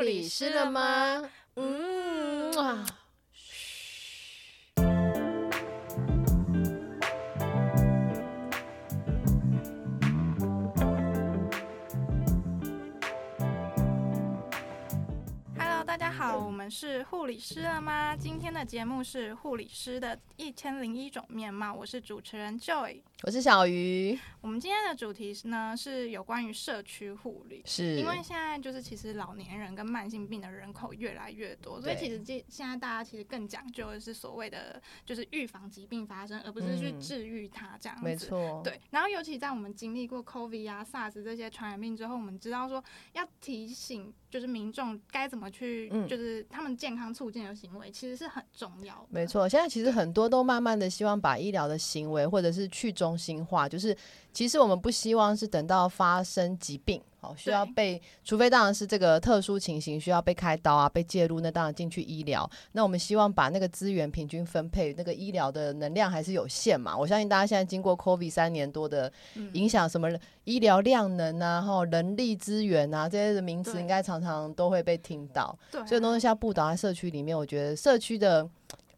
护理师了吗？嗯啊。好，我们是护理师了吗？今天的节目是护理师的一千零一种面貌。我是主持人 Joy，我是小鱼。我们今天的主题呢是有关于社区护理，是因为现在就是其实老年人跟慢性病的人口越来越多，所以其实现现在大家其实更讲究的是所谓的就是预防疾病发生，而不是去治愈它这样子。没错，对。然后尤其在我们经历过 COVID 啊、SARS 这些传染病之后，我们知道说要提醒就是民众该怎么去。就是他们健康促进的行为，其实是很重要。没错，现在其实很多都慢慢的希望把医疗的行为，或者是去中心化，就是。其实我们不希望是等到发生疾病，好需要被，除非当然是这个特殊情形需要被开刀啊，被介入，那当然进去医疗。那我们希望把那个资源平均分配，那个医疗的能量还是有限嘛。我相信大家现在经过 COVID 三年多的影响，什么医疗量能啊，哈，人力资源啊这些的名词，应该常常都会被听到。对，所以东西要布导在社区里面，我觉得社区的。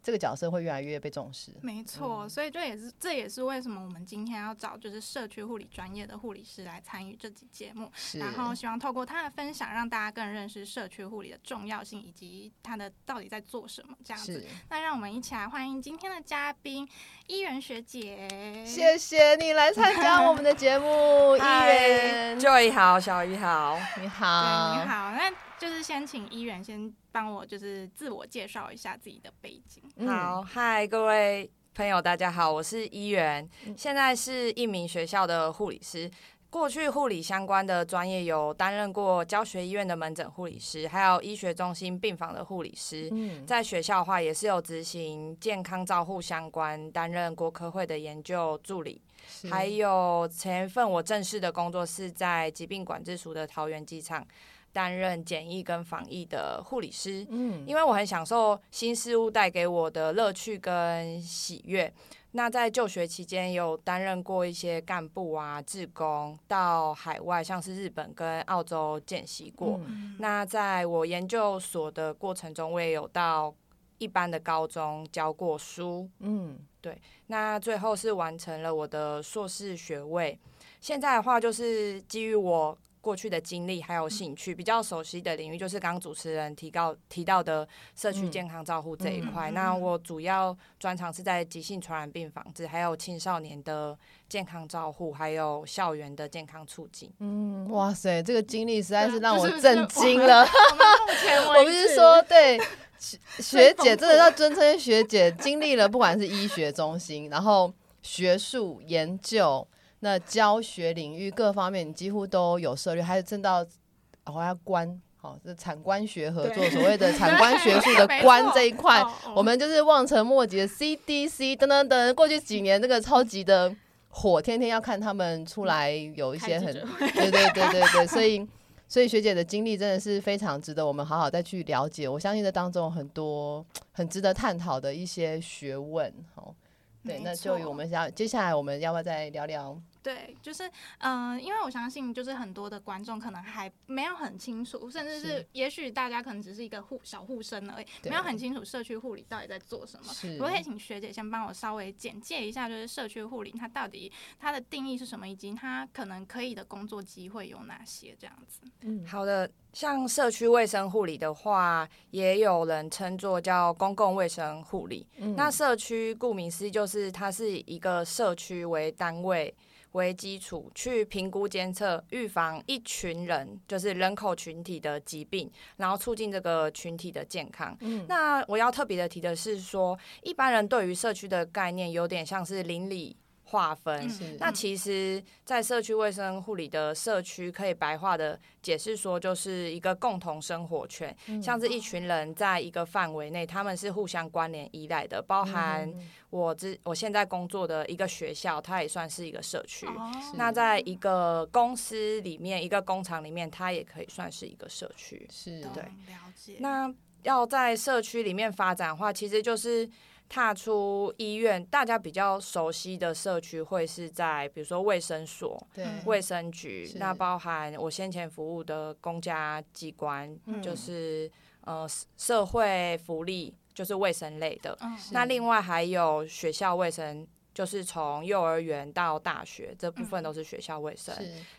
这个角色会越来越被重视，没错，所以这也是这也是为什么我们今天要找就是社区护理专业的护理师来参与这集节目，然后希望透过他的分享，让大家更认识社区护理的重要性以及他的到底在做什么这样子。那让我们一起来欢迎今天的嘉宾伊人学姐，谢谢你来参加我们的节目，伊人 Joy 好，小鱼好，你好，你好，那。就是先请一元先帮我，就是自我介绍一下自己的背景。好，嗨，各位朋友，大家好，我是医院，现在是一名学校的护理师。过去护理相关的专业有担任过教学医院的门诊护理师，还有医学中心病房的护理师。嗯在学校的话，也是有执行健康照护相关，担任国科会的研究助理。还有前一份我正式的工作是在疾病管制署的桃园机场。担任检疫跟防疫的护理师，嗯，因为我很享受新事物带给我的乐趣跟喜悦。那在就学期间有担任过一些干部啊、志工，到海外像是日本跟澳洲见习过。那在我研究所的过程中，我也有到一般的高中教过书，嗯，对。那最后是完成了我的硕士学位。现在的话，就是基于我。过去的经历还有兴趣，比较熟悉的领域就是刚刚主持人提到提到的社区健康照护这一块。那我主要专长是在急性传染病防治，还有青少年的健康照护，还有校园的健康促进。嗯，哇塞，这个经历实在是让我震惊了。我不是说对 学姐，真的要 尊称学姐，经历了不管是医学中心，然后学术研究。那教学领域各方面，你几乎都有涉猎，还有正到我要关，好，这产官学合作，所谓的产官学术的 官这一块，我们就是望尘莫及的 CDC 等等等。过去几年这个超级的火，天天要看他们出来有一些很，对对对对对，所以所以学姐的经历真的是非常值得我们好好再去了解。我相信这当中很多很值得探讨的一些学问，好，对，那就我们要接下来我们要不要再聊聊？对，就是，嗯，因为我相信，就是很多的观众可能还没有很清楚，甚至是，也许大家可能只是一个护小护生而已，没有很清楚社区护理到底在做什么。我可以请学姐先帮我稍微简介一下，就是社区护理它到底它的定义是什么，以及它可能可以的工作机会有哪些这样子。嗯，好的，像社区卫生护理的话，也有人称作叫公共卫生护理。那社区顾名思义，就是它是一个社区为单位。为基础去评估、监测、预防一群人，就是人口群体的疾病，然后促进这个群体的健康。那我要特别的提的是说，一般人对于社区的概念有点像是邻里。划分，那其实，在社区卫生护理的社区，可以白话的解释说，就是一个共同生活圈，像是一群人在一个范围内，他们是互相关联依赖的，包含我之我现在工作的一个学校，它也算是一个社区。那在一个公司里面，一个工厂里面，它也可以算是一个社区。是对，了解。那要在社区里面发展的话，其实就是踏出医院，大家比较熟悉的社区会是在比如说卫生所、卫生局，那包含我先前服务的公家机关，就是呃社会福利，就是卫生类的。那另外还有学校卫生。就是从幼儿园到大学这部分都是学校卫生，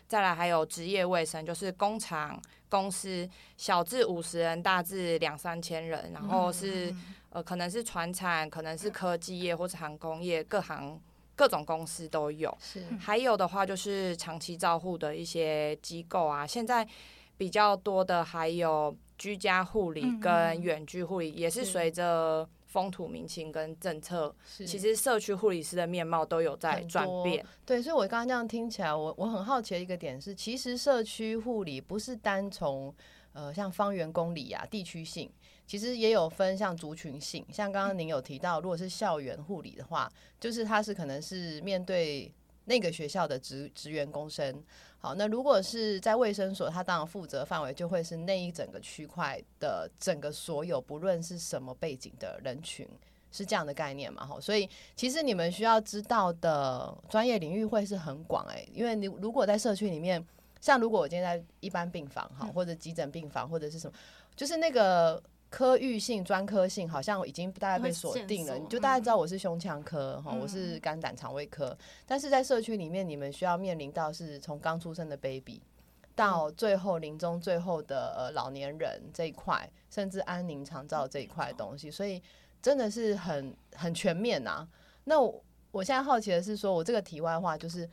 再来还有职业卫生，就是工厂、公司小至五十人，大至两三千人，然后是呃可能是船产，可能是科技业或者航空业，各行各种公司都有。是，还有的话就是长期照护的一些机构啊，现在比较多的还有居家护理跟远距护理，也是随着。风土民情跟政策，其实社区护理师的面貌都有在转变。对，所以我刚刚这样听起来，我我很好奇的一个点是，其实社区护理不是单从呃像方圆公里啊、地区性，其实也有分像族群性。像刚刚您有提到，如果是校园护理的话，就是它是可能是面对那个学校的职职员工生。好，那如果是在卫生所，他当然负责范围就会是那一整个区块的整个所有，不论是什么背景的人群，是这样的概念嘛？哈，所以其实你们需要知道的专业领域会是很广诶，因为你如果在社区里面，像如果我今天在一般病房哈，或者急诊病房或者是什么，就是那个。科域性、专科性好像已经大概被锁定了，你就大概知道我是胸腔科哈，我是肝胆肠胃科。但是在社区里面，你们需要面临到是从刚出生的 baby 到最后临终最后的呃老年人这一块，甚至安宁长照这一块东西，所以真的是很很全面呐。那我现在好奇的是，说我这个题外话就是，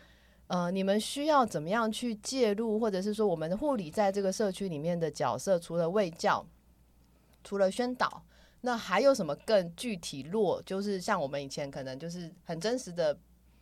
呃，你们需要怎么样去介入，或者是说我们的护理在这个社区里面的角色，除了卫教。除了宣导，那还有什么更具体落？就是像我们以前可能就是很真实的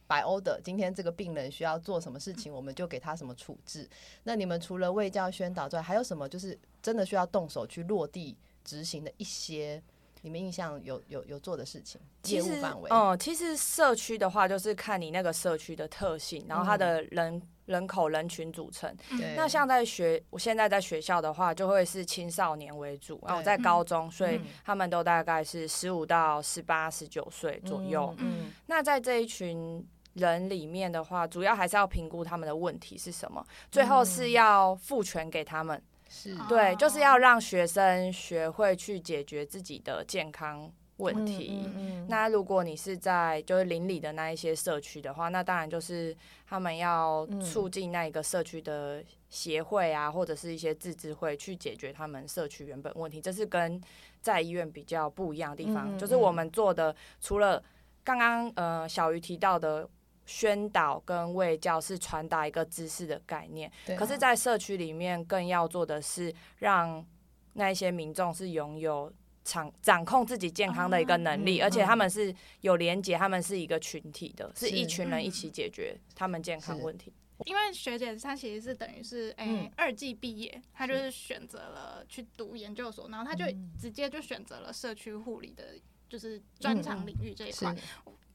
白欧的，今天这个病人需要做什么事情，我们就给他什么处置。那你们除了卫教宣导之外，还有什么就是真的需要动手去落地执行的一些？你们印象有有有做的事情？业务范围？嗯，其实社区的话，就是看你那个社区的特性，然后它的人人口人群组成。那像在学，我现在在学校的话，就会是青少年为主。然后我在高中，所以他们都大概是十五到十八、十九岁左右。嗯，那在这一群人里面的话，主要还是要评估他们的问题是什么，最后是要赋权给他们。是对，就是要让学生学会去解决自己的健康问题。那如果你是在就是邻里的那一些社区的话，那当然就是他们要促进那一个社区的协会啊，或者是一些自治会去解决他们社区原本问题。这是跟在医院比较不一样的地方，就是我们做的除了刚刚呃小鱼提到的。宣导跟卫教是传达一个知识的概念，可是，在社区里面更要做的是让那一些民众是拥有掌掌控自己健康的一个能力，而且他们是有连结，他们是一个群体的，是一群人一起解决他们健康问题。因为学姐她其实是等于是诶二季毕业，她就是。选择了去读研究所，然后她就直接就选择了社区护理的，就是专长领域这一块。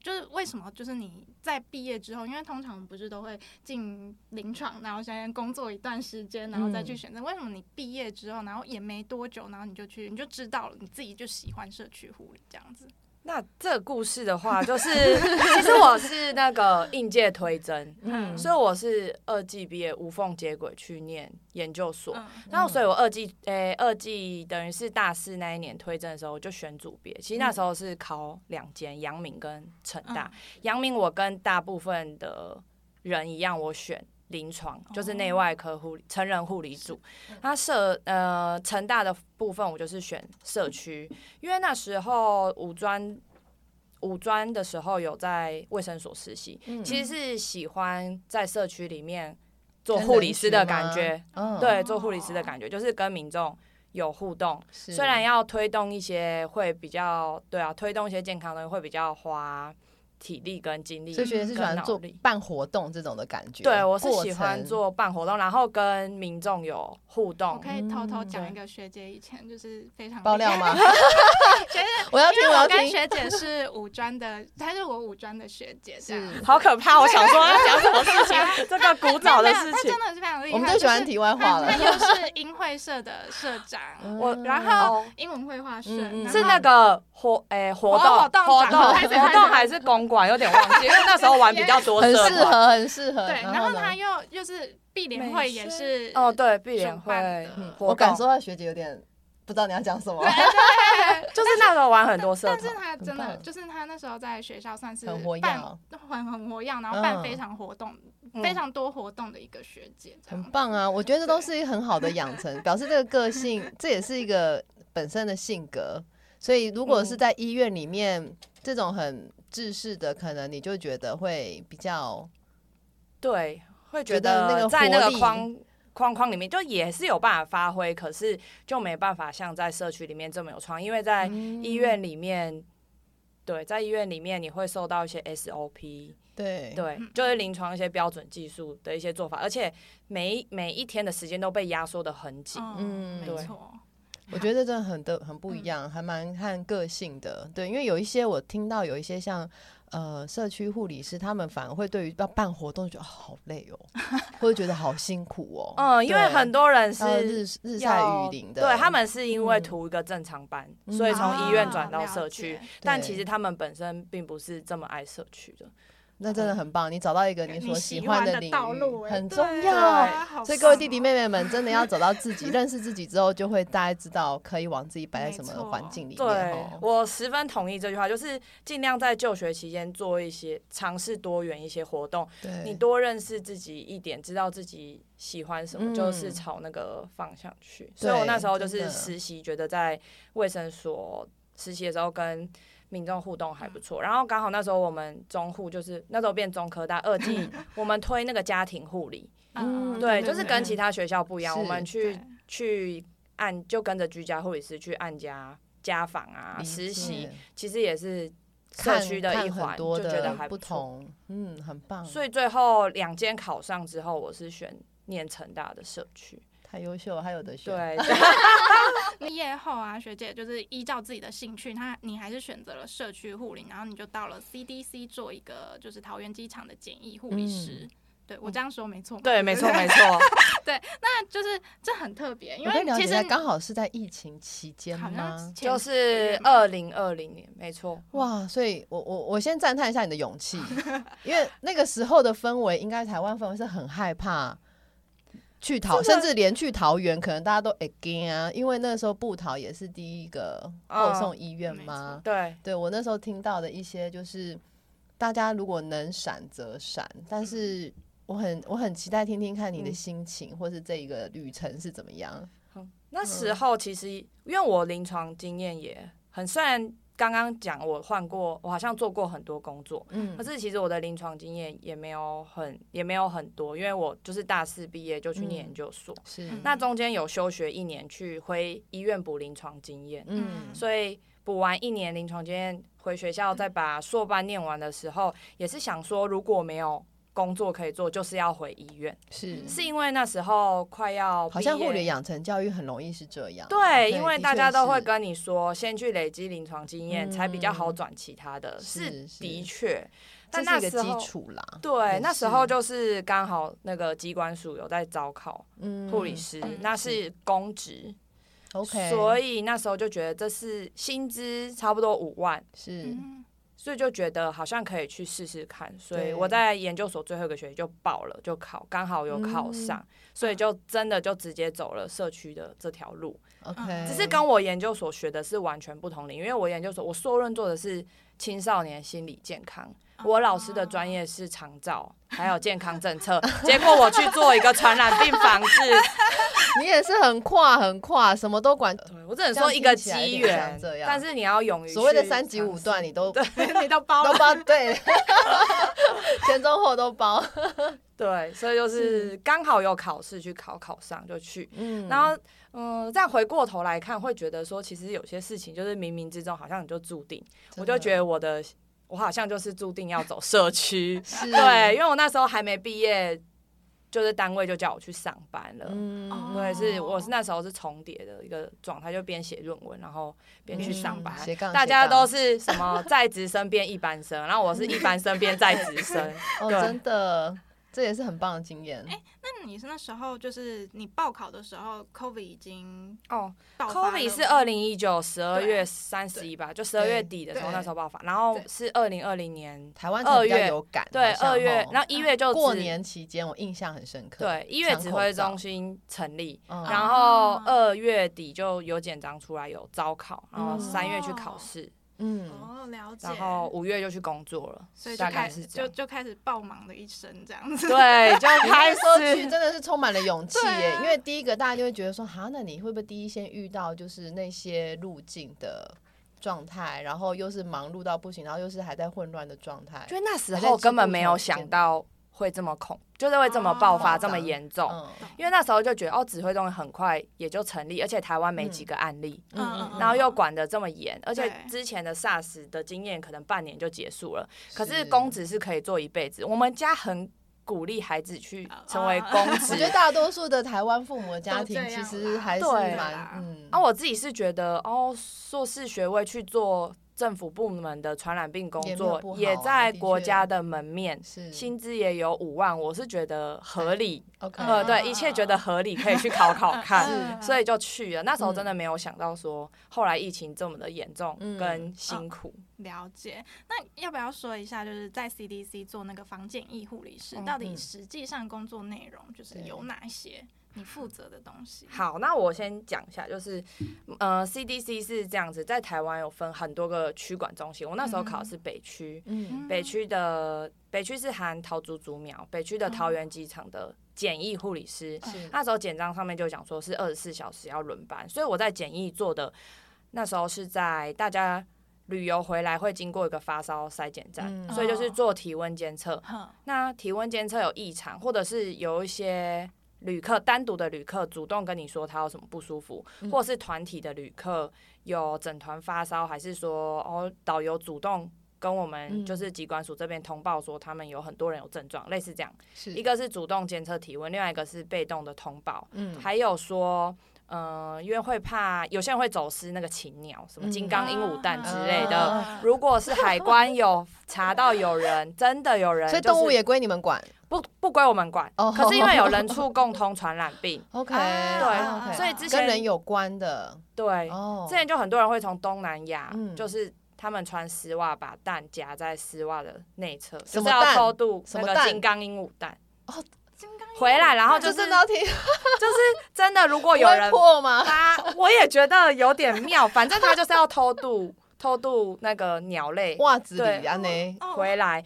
就是为什么？就是你在毕业之后，因为通常不是都会进临床，然后先工作一段时间，然后再去选择。为什么你毕业之后，然后也没多久，然后你就去，你就知道了，你自己就喜欢社区护理这样子？那这个故事的话，就是其实我是那个应届推甄，嗯，所以我是二季毕业无缝接轨去念研究所，然后所以我二季诶二季等于是大四那一年推甄的时候，我就选组别。其实那时候是考两间，阳明跟成大。阳明我跟大部分的人一样，我选临床，就是内外科护理、成人护理组。他社呃成大的部分，我就是选社区，因为那时候五专。五专的时候有在卫生所实习，其实是喜欢在社区里面做护理师的感觉。对，做护理师的感觉就是跟民众有互动。虽然要推动一些会比较，对啊，推动一些健康的会比较花体力跟精力，所以学姐是喜欢做办活动这种的感觉。对，我是喜欢做办活动，然后跟民众有互动。我可以偷偷讲一个学姐以前就是非常爆料吗？学姐，我要听，我要听。学姐是五专的，她是我五专的学姐，是好可怕。我想说要讲什么事情？这个古早的事情，她真的是非常厉害。我们最喜欢题外话了。她又是英会社的社长，我然后英文绘画社是那个活诶活动活动活动还是公馆，有点忘记。因为那时候玩比较多，很适合，很适合。对，然后他又又是碧莲会，也是哦，对，碧莲会。我感受到学姐有点不知道你要讲什么，就是那时候玩很多社但是他真的就是他那时候在学校算是很活跃，很很活跃，然后办非常活动，非常多活动的一个学姐，很棒啊！我觉得这都是一很好的养成，表示这个个性，这也是一个本身的性格。所以如果是在医院里面，这种很。制式的可能你就觉得会比较，对，会觉得那个在那个框框框里面就也是有办法发挥，可是就没办法像在社区里面这么有创，因为在医院里面，对，在医院里面你会受到一些 SOP，对对，就是临床一些标准技术的一些做法，而且每每一天的时间都被压缩的很紧，嗯，没错。我觉得真的很的很不一样，还蛮看个性的。对，因为有一些我听到有一些像呃社区护理师，他们反而会对于要办活动觉得好累哦，或者觉得好辛苦哦。嗯，因为很多人是日日晒雨淋的，对他们是因为图一个正常班，所以从医院转到社区，但其实他们本身并不是这么爱社区的。那真的很棒，你找到一个你所喜欢的领域很重要。所以各位弟弟妹妹们，真的要找到自己，认识自己之后，就会大家知道可以往自己摆在什么环境里面。对，我十分同意这句话，就是尽量在就学期间做一些尝试多元一些活动。你多认识自己一点，知道自己喜欢什么，就是朝那个方向去。所以我那时候就是实习，觉得在卫生所实习的时候跟。民众互动还不错，然后刚好那时候我们中护就是那时候变中科大二季，我们推那个家庭护理，嗯，对，就是跟其他学校不一样，我们去去按就跟着居家护理师去按家家访啊实习，其实也是社区的一环，就觉得还不同，嗯，很棒。所以最后两间考上之后，我是选念成大的社区。太优秀，还有的选。对，毕业后啊，学姐就是依照自己的兴趣，她你还是选择了社区护理，然后你就到了 CDC 做一个就是桃园机场的简易护理师。对我这样说没错吗？对，没错，没错。对，那就是这很特别，因为其实刚好是在疫情期间吗？就是二零二零年，没错。哇，所以我我我先赞叹一下你的勇气，因为那个时候的氛围，应该台湾氛围是很害怕。去桃，甚至连去桃园，可能大家都 again 啊，因为那时候布桃也是第一个后送医院嘛。对，对我那时候听到的一些就是，大家如果能闪则闪，但是我很我很期待听听看你的心情，或是这一个旅程是怎么样。那时候其实因为我临床经验也很，虽然。刚刚讲我换过，我好像做过很多工作，嗯，可是其实我的临床经验也没有很也没有很多，因为我就是大四毕业就去念研究所，是。那中间有休学一年去回医院补临床经验，嗯，所以补完一年临床经验回学校再把硕班念完的时候，也是想说如果没有。工作可以做，就是要回医院。是，是因为那时候快要好像护理养成教育很容易是这样。对，因为大家都会跟你说，先去累积临床经验，才比较好转其他的。是的确，但那时候基础啦。对，那时候就是刚好那个机关署有在招考护理师，那是公职。OK，所以那时候就觉得这是薪资差不多五万。是。所以就觉得好像可以去试试看，所以我在研究所最后一个学期就报了，就考，刚好有考上，所以就真的就直接走了社区的这条路。OK，只是跟我研究所学的是完全不同领域，因为我研究所我硕论做的是青少年心理健康。我老师的专业是长照，还有健康政策，结果我去做一个传染病防治。你也是很跨很跨，什么都管。我只能说一个机缘，但是你要勇于所谓的三级五段，你都 你都包都包对，前中后都包。对，所以就是刚好有考试去考，考上就去。嗯，然后嗯，再回过头来看，会觉得说，其实有些事情就是冥冥之中好像你就注定。我就觉得我的。我好像就是注定要走社区，对，因为我那时候还没毕业。就是单位就叫我去上班了，嗯，对，是我是那时候是重叠的一个状态，就边写论文，然后边去上班。大家都是什么在职生变一般生，然后我是一般生变在职生，哦，真的。这也是很棒的经验。哎，那你是那时候就是你报考的时候，COVID 已经哦，COVID 是二零一九十二月三十一吧，就十二月底的时候那时候爆发，然后是二零二零年台湾二月有感，对，二月，然后一月就过年期间，我印象很深刻。对，一月指挥中心成立，然后二月底就有简章出来有招考，然后三月去考试。嗯，哦，了解。然后五月就去工作了，所以就开始就就开始爆忙的一生这样子。对，就开始去，真的是充满了勇气耶。因为第一个大家就会觉得说，哈，那你会不会第一先遇到就是那些路径的状态，然后又是忙碌到不行，然后又是还在混乱的状态？就那时候根本没有想到。会这么恐，就是会这么爆发这么严重，因为那时候就觉得哦，指挥中心很快也就成立，而且台湾没几个案例，然后又管得这么严，而且之前的 SARS 的经验可能半年就结束了，可是公职是可以做一辈子。我们家很鼓励孩子去成为公职，我觉得大多数的台湾父母的家庭其实还是蛮嗯，啊，我自己是觉得哦，硕士学位去做。政府部门的传染病工作也在国家的门面，薪资也有五万，我是觉得合理。呃，对，一切觉得合理，可以去考考看，所以就去了。那时候真的没有想到说，后来疫情这么的严重跟辛苦。了解。那要不要说一下，就是在 CDC 做那个防检疫护理师，到底实际上工作内容就是有哪些？你负责的东西。好，那我先讲一下，就是，呃，CDC 是这样子，在台湾有分很多个区管中心。我那时候考的是北区，嗯，北区的北区是含桃竹竹苗，北区的桃园机场的简易护理师。那时候简章上面就讲说是二十四小时要轮班，所以我在简易做的那时候是在大家旅游回来会经过一个发烧筛检站，所以就是做体温监测。那体温监测有异常，或者是有一些。旅客单独的旅客主动跟你说他有什么不舒服，或是团体的旅客有整团发烧，还是说哦导游主动跟我们就是机关署这边通报说他们有很多人有症状，类似这样。一个是主动监测体温，另外一个是被动的通报。嗯，还有说，嗯，因为会怕有些人会走私那个禽鸟，什么金刚鹦鹉蛋之类的。如果是海关有查到有人真的有人，所以动物也归你们管。不不归我们管，可是因为有人 畜共通传染病，OK，对，所以之前跟人有关的，对，之前就很多人会从东南亚，就是他们穿丝袜把蛋夹在丝袜的内侧，就是要偷渡那个金刚鹦鹉蛋哦，回来，然后就是 就是真的，如果有人破吗？他我也觉得有点妙，反正他就是要偷渡。偷渡那个鸟类。袜子里啊呢回来，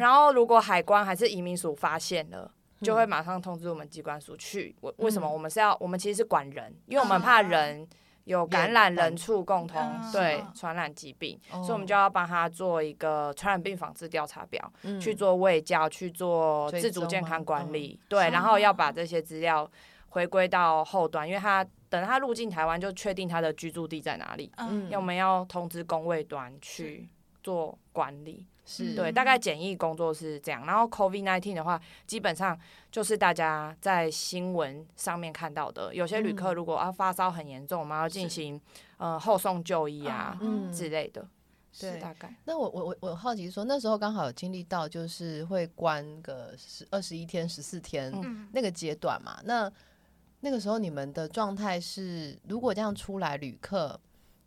然后如果海关还是移民署发现了，就会马上通知我们机关署去。为为什么我们是要我们其实是管人，因为我们怕人有感染人畜共同对传染疾病，所以我们就要帮他做一个传染病防治调查表，去做卫教，去做自主健康管理，对，然后要把这些资料回归到后端，因为他。等他入境台湾，就确定他的居住地在哪里。嗯，我们要通知工卫端去做管理。是对，大概检疫工作是这样。然后 COVID nineteen 的话，基本上就是大家在新闻上面看到的，有些旅客如果啊发烧很严重，我们要进行呃后送就医啊之类的。对，大概。那我我我我好奇说，那时候刚好有经历到就是会关个十二十一天、十四天那个阶段嘛？那那个时候你们的状态是，如果这样出来旅客，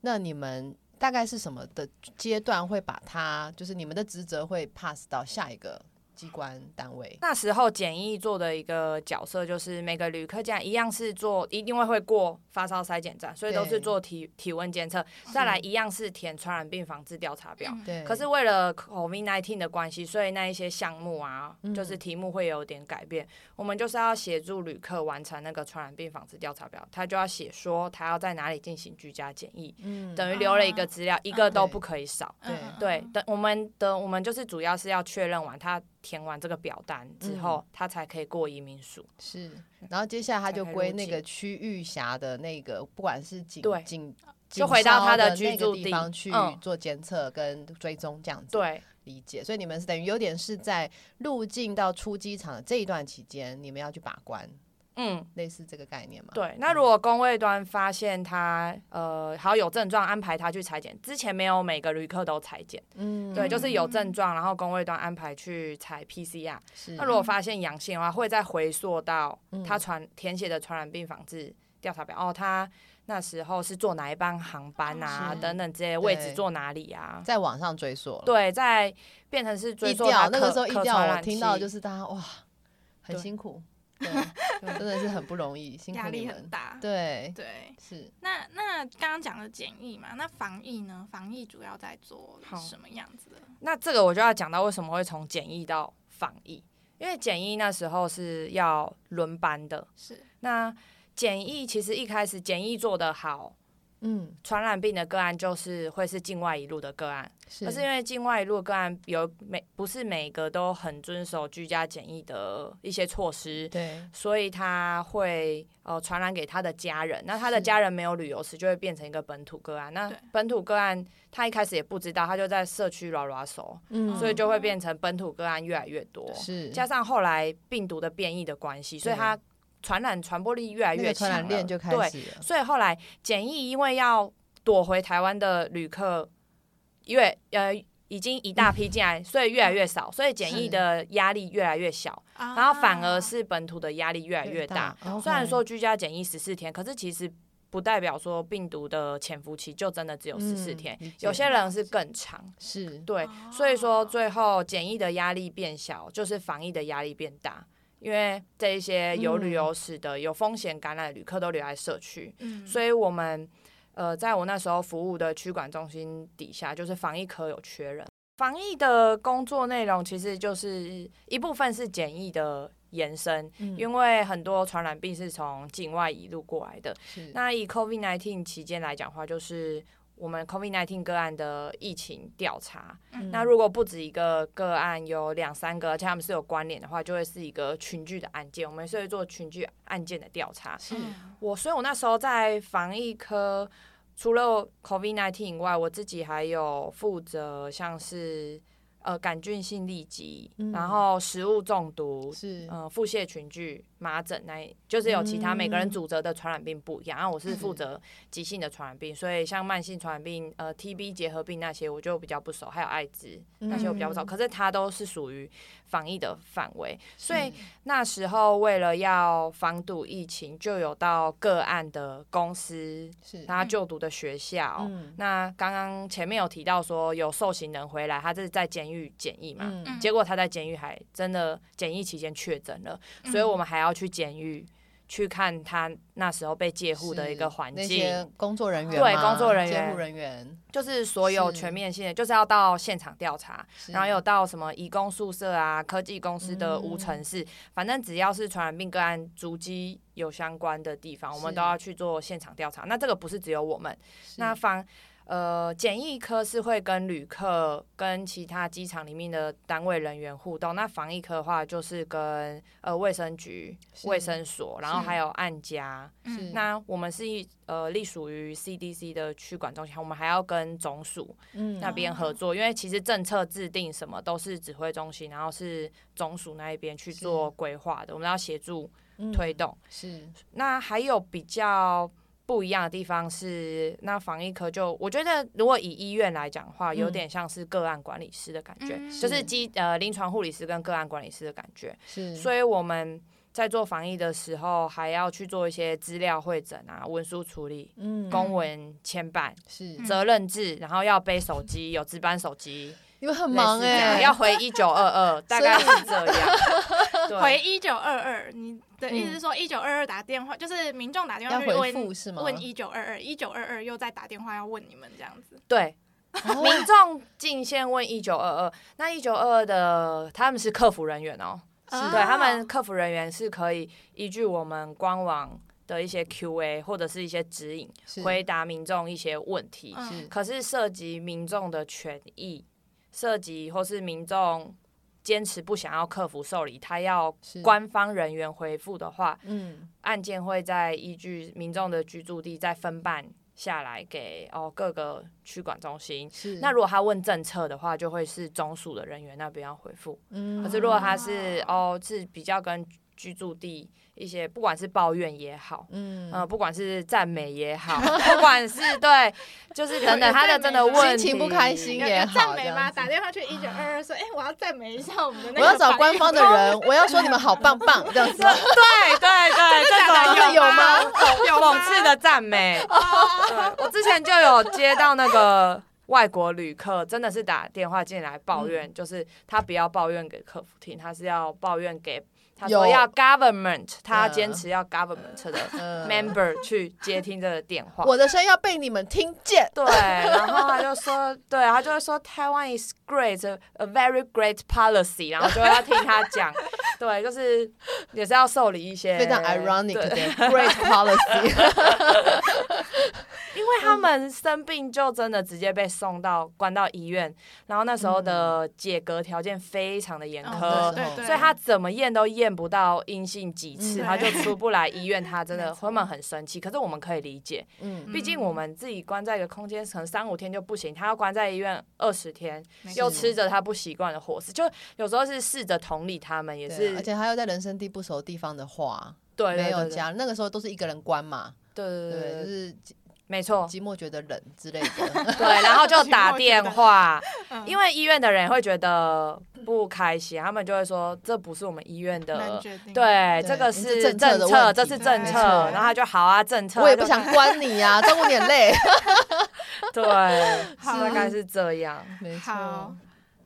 那你们大概是什么的阶段会把它，就是你们的职责会 pass 到下一个？机关单位那时候检疫做的一个角色，就是每个旅客这样一样是做，一定会会过发烧筛检站，所以都是做体体温监测，再来一样是填传染病防治调查表。对。可是为了 COVID-19 的关系，所以那一些项目啊，就是题目会有点改变。我们就是要协助旅客完成那个传染病防治调查表，他就要写说他要在哪里进行居家检疫，嗯，等于留了一个资料，一个都不可以少。对对，等我们的我们就是主要是要确认完他。填完这个表单之后，他才可以过移民署。是，然后接下来他就归那个区域辖的那个，不管是警警，就回到他的居住地方去做监测跟追踪这样子。对，理解。所以你们是等于有点是在入境到出机场的这一段期间，你们要去把关。嗯，类似这个概念嘛。对，那如果工位端发现他呃，好有症状，安排他去裁剪。之前没有每个旅客都裁剪，嗯，对，就是有症状，然后工位端安排去采 PCR。那如果发现阳性的话，会再回溯到他传填写的传染病防治调查表。哦，他那时候是坐哪一班航班啊？等等这些位置坐哪里啊？在网上追溯。对，在变成是追溯那个时候一调，我听到就是大家哇，很辛苦。对，真的是很不容易，压力很大。对对，是。那那刚刚讲的检疫嘛，那防疫呢？防疫主要在做什么样子的？那这个我就要讲到为什么会从检疫到防疫，因为检疫那时候是要轮班的。是。那检疫其实一开始检疫做得好。嗯，传染病的个案就是会是境外一路的个案，可是因为境外一路个案有每不是每个都很遵守居家检疫的一些措施，对，所以他会呃传染给他的家人，那他的家人没有旅游时，就会变成一个本土个案。那本土个案他一开始也不知道，他就在社区拉拉手，嗯，所以就会变成本土个案越来越多，是。加上后来病毒的变异的关系，所以他。传染传播力越来越强了，对，所以后来检疫因为要躲回台湾的旅客越呃已经一大批进来，所以越来越少，所以检疫的压力越来越小，然后反而是本土的压力越来越大。虽然说居家检疫十四天，可是其实不代表说病毒的潜伏期就真的只有十四天，有些人是更长，是。对，所以说最后检疫的压力变小，就是防疫的压力变大。因为这一些有旅游史的、有风险感染的旅客都留在社区，嗯所以我们呃，在我那时候服务的区管中心底下，就是防疫科有缺人。防疫的工作内容其实就是一部分是检疫的延伸，因为很多传染病是从境外一路过来的。那以 COVID-19 期间来讲话，就是。我们 COVID-19 个案的疫情调查，那如果不止一个个案，有两三个，而且他们是有关联的话，就会是一个群聚的案件。我们是会做群聚案件的调查。是我，所以我那时候在防疫科，除了 COVID-19 以外，我自己还有负责像是。呃，杆菌性痢疾，然后食物中毒，是呃腹泻群聚、麻疹，那就是有其他每个人主责的传染病不一样。然后我是负责急性的传染病，所以像慢性传染病，呃，TB 结核病那些我就比较不熟，还有艾滋那些我比较不熟。可是它都是属于防疫的范围，所以那时候为了要防堵疫情，就有到个案的公司，是他就读的学校。那刚刚前面有提到说有受刑人回来，他这是在监狱。检疫嘛，结果他在监狱还真的检疫期间确诊了，所以我们还要去监狱去看他那时候被戒护的一个环境，工作人员对工作人员、监护人员，就是所有全面性的，就是要到现场调查，然后有到什么义工宿舍啊、科技公司的无尘室，反正只要是传染病个案足迹有相关的地方，我们都要去做现场调查。那这个不是只有我们，那方。呃，检疫科是会跟旅客、跟其他机场里面的单位人员互动。那防疫科的话，就是跟呃卫生局、卫生所，然后还有按家。那我们是呃隶属于 CDC 的区管中心，我们还要跟总署那边合作，因为其实政策制定什么都是指挥中心，然后是总署那一边去做规划的，我们要协助推动。是。那还有比较。不一样的地方是，那防疫科就我觉得，如果以医院来讲的话，有点像是个案管理师的感觉，就是机呃临床护理师跟个案管理师的感觉。是，所以我们在做防疫的时候，还要去做一些资料会诊啊、文书处理、嗯、公文签办、是责任制，然后要背手机，有值班手机。你们很忙哎，要回一九二二，大概是这样。回一九二二，你的意思是说一九二二打电话，就是民众打电话回复是吗？问一九二二，一九二二又再打电话要问你们这样子。对，民众进线问一九二二，那一九二二的他们是客服人员哦，是对，他们客服人员是可以依据我们官网的一些 Q&A 或者是一些指引，回答民众一些问题。可是涉及民众的权益。涉及或是民众坚持不想要客服受理，他要官方人员回复的话，嗯，案件会在依据民众的居住地再分办下来给哦各个区管中心。是，那如果他问政策的话，就会是中署的人员那边要回复。嗯，可是如果他是哦是比较跟居住地。一些不管是抱怨也好，嗯，呃，不管是赞美也好，不管是对，就是 等等他的真的问题，心情不开心也好，赞美吗？打电话去一九二二说，哎，我要赞美一下我们的那个，我要找官方的 人，我要说你们好棒棒这样子。对对对，这种有吗？有讽刺的赞美。我之前就有接到那个外国旅客，真的是打电话进来抱怨，就是他不要抱怨给客服听，他是要抱怨给。他说要 government，他坚持要 government 的 member 去接听这个电话。我的声音要被你们听见。对，然后他就说，对，他就会说，Taiwan is great，a very great policy，然后就要听他讲，对，就是也是要受理一些非常 ironic 的 great policy。因为他们生病就真的直接被送到关到医院，然后那时候的解隔条件非常的严苛，所以他怎么验都验不到阴性几次，他就出不来医院，他真的 他们很生气。可是我们可以理解，嗯，毕竟我们自己关在一个空间，可能三五天就不行，他要关在医院二十天，又吃着他不习惯的伙食，就有时候是试着同理他们，也是，而且他又在人生地不熟地方的话，对，没有家，那个时候都是一个人关嘛，对对。对，就是。没错，寂寞觉得冷之类的，对，然后就打电话，因为医院的人会觉得不开心，他们就会说这不是我们医院的，对，这个是政策，这是政策，然后他就好啊，政策，我也不想关你呀，照顾点累，对，大概是这样，没错，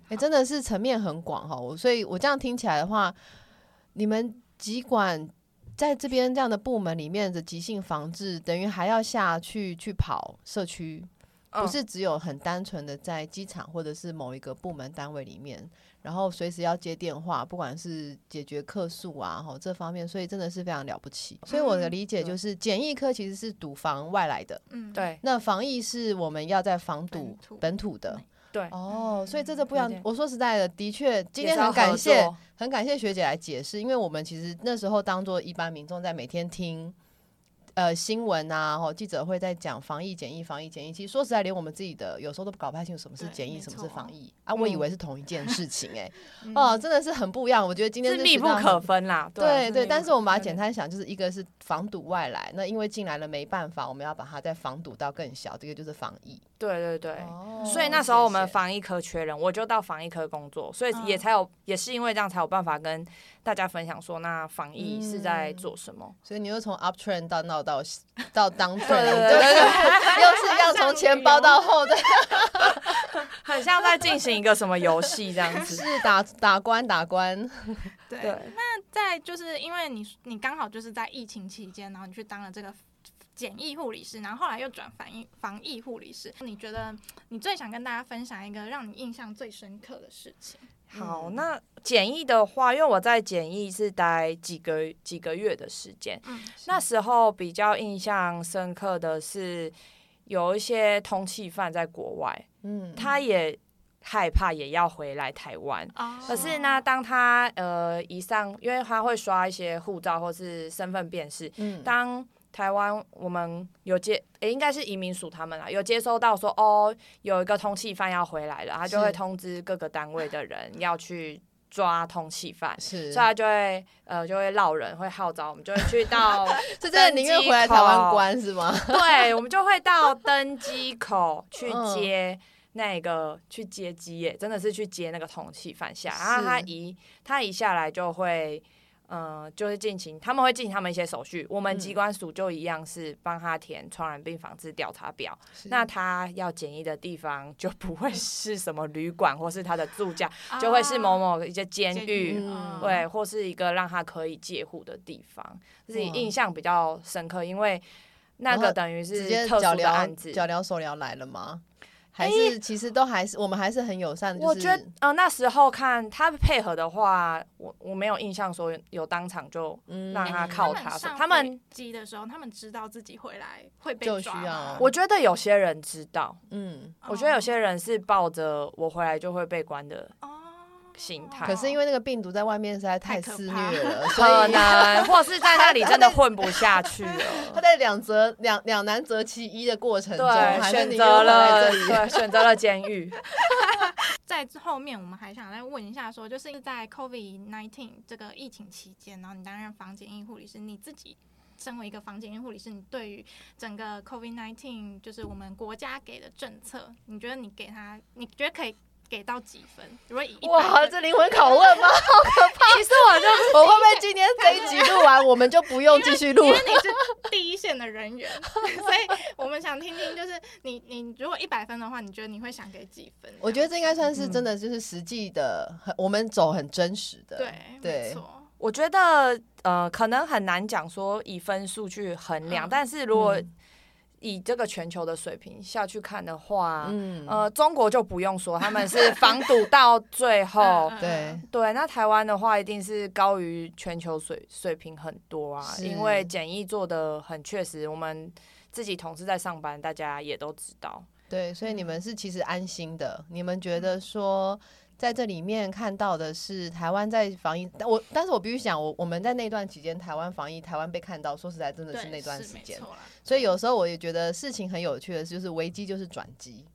哎，真的是层面很广哈，所以我这样听起来的话，你们疾管。在这边这样的部门里面的急性防治，等于还要下去去跑社区，不是只有很单纯的在机场或者是某一个部门单位里面，然后随时要接电话，不管是解决客诉啊，哈这方面，所以真的是非常了不起。所以我的理解就是，检疫科其实是堵防外来的，嗯，对。那防疫是我们要在防堵本土的。对哦，所以这这不一样。我说实在的，的确，今天很感谢，很感谢学姐来解释，因为我们其实那时候当做一般民众在每天听。呃，新闻啊，吼，记者会在讲防疫、检疫、防疫、检疫。其实说实在，连我们自己的有时候都搞不太清楚什么是检疫，什么是防疫啊。我以为是同一件事情，哎，哦，真的是很不一样。我觉得今天是密不可分啦。对对，但是我们把它简单想，就是一个是防堵外来，那因为进来了没办法，我们要把它再防堵到更小，这个就是防疫。对对对，所以那时候我们防疫科缺人，我就到防疫科工作，所以也才有，也是因为这样才有办法跟大家分享说，那防疫是在做什么。所以你又从 up trend 到闹到到当 trend，对对对，又是要从钱包到 后的，很像在进行一个什么游戏这样子，是打打关打关。对，那在就是因为你你刚好就是在疫情期间，然后你去当了这个。简易护理师，然后后来又转防疫防疫护理师。你觉得你最想跟大家分享一个让你印象最深刻的事情？好，那检疫的话，因为我在检疫是待几个几个月的时间，那时候比较印象深刻的是有一些通缉犯在国外，嗯，他也害怕也要回来台湾，可是呢，当他呃一上，因为他会刷一些护照或是身份辨识，嗯，当台湾，我们有接，诶，应该是移民署他们啦，有接收到说，哦，有一个通缉犯要回来了，他就会通知各个单位的人要去抓通缉犯，是，所以他就会，呃，就会闹人，会号召我们，就会去到，是真的宁愿回来台湾关是吗？对，我们就会到登机口去接那个去接机，耶，真的是去接那个通缉犯下，然后他一他一下来就会。嗯，就是进行，他们会进行他们一些手续，我们机关署就一样是帮他填传染病防治调查表。那他要检疫的地方就不会 是什么旅馆或是他的住家，就会是某某一些监狱，对，或是一个让他可以借护的地方。自己印象比较深刻，因为那个等于是特殊的案子，脚镣手镣来了吗？还是其实都还是我们还是很友善的。我觉得呃那时候看他配合的话，我我没有印象说有当场就让他靠他。他们机的时候，他们知道自己回来会被抓。我觉得有些人知道，嗯，我觉得有些人是抱着我回来就会被关的心态。可是因为那个病毒在外面实在太肆虐了，可能 或是在那里真的混不下去了。他在两择两两难择其一的过程中，选择了对选择了监狱。在后面，我们还想再问一下，说就是在 COVID nineteen 这个疫情期间，然后你担任房检疫护理师，你自己。身为一个房检医护理师，你对于整个 COVID nineteen 就是我们国家给的政策，你觉得你给他，你觉得可以给到几分？如果以哇，这灵魂拷问吗？好可怕！其实我就 我会不会今天这一集录完，我们就不用继续录？因为你是第一线的人员，所以我们想听听，就是你你如果一百分的话，你觉得你会想给几分？我觉得这应该算是真的，就是实际的，很我们走很真实的，对，没错。我觉得呃，可能很难讲说以分数去衡量，但是如果以这个全球的水平下去看的话，嗯，呃，中国就不用说，他们是防堵到最后，对对。那台湾的话，一定是高于全球水水平很多啊，因为检疫做的很确实，我们自己同事在上班，大家也都知道。对，所以你们是其实安心的，你们觉得说。在这里面看到的是台湾在防疫，我但是我必须讲，我我们在那段期间台湾防疫，台湾被看到，说实在真的是那段时间，所以有时候我也觉得事情很有趣的，就是危机就是转机，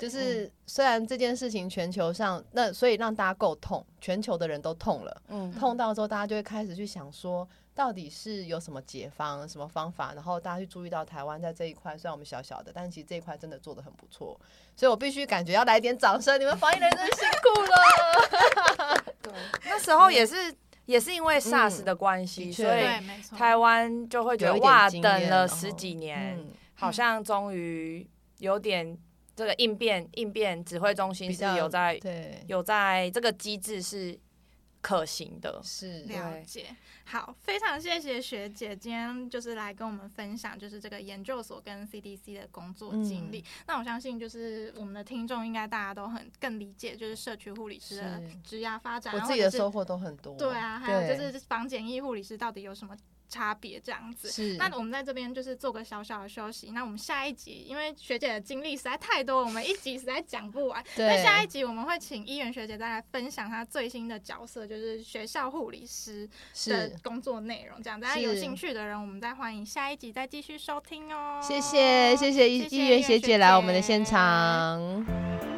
就是虽然这件事情全球上那所以让大家够痛，全球的人都痛了，嗯，痛到之后大家就会开始去想说。到底是有什么解方、什么方法？然后大家去注意到台湾在这一块，虽然我们小小的，但其实这一块真的做的很不错。所以我必须感觉要来点掌声，你们防疫人真辛苦了。对，那时候也是也是因为 SARS 的关系，所以台湾就会觉得哇，等了十几年，好像终于有点这个应变应变指挥中心是有在有在这个机制是。可行的是了解，好，非常谢谢学姐今天就是来跟我们分享，就是这个研究所跟 CDC 的工作经历。那我相信就是我们的听众应该大家都很更理解，就是社区护理师的职涯发展，我自己的收获都很多。对啊，还有就是防检疫护理师到底有什么？差别这样子，是那我们在这边就是做个小小的休息。那我们下一集，因为学姐的经历实在太多，我们一集实在讲不完。那下一集我们会请医院学姐再来分享她最新的角色，就是学校护理师的工作内容。这样，大家有兴趣的人，我们再欢迎下一集再继续收听哦。谢谢谢谢医医院学姐来我们的现场。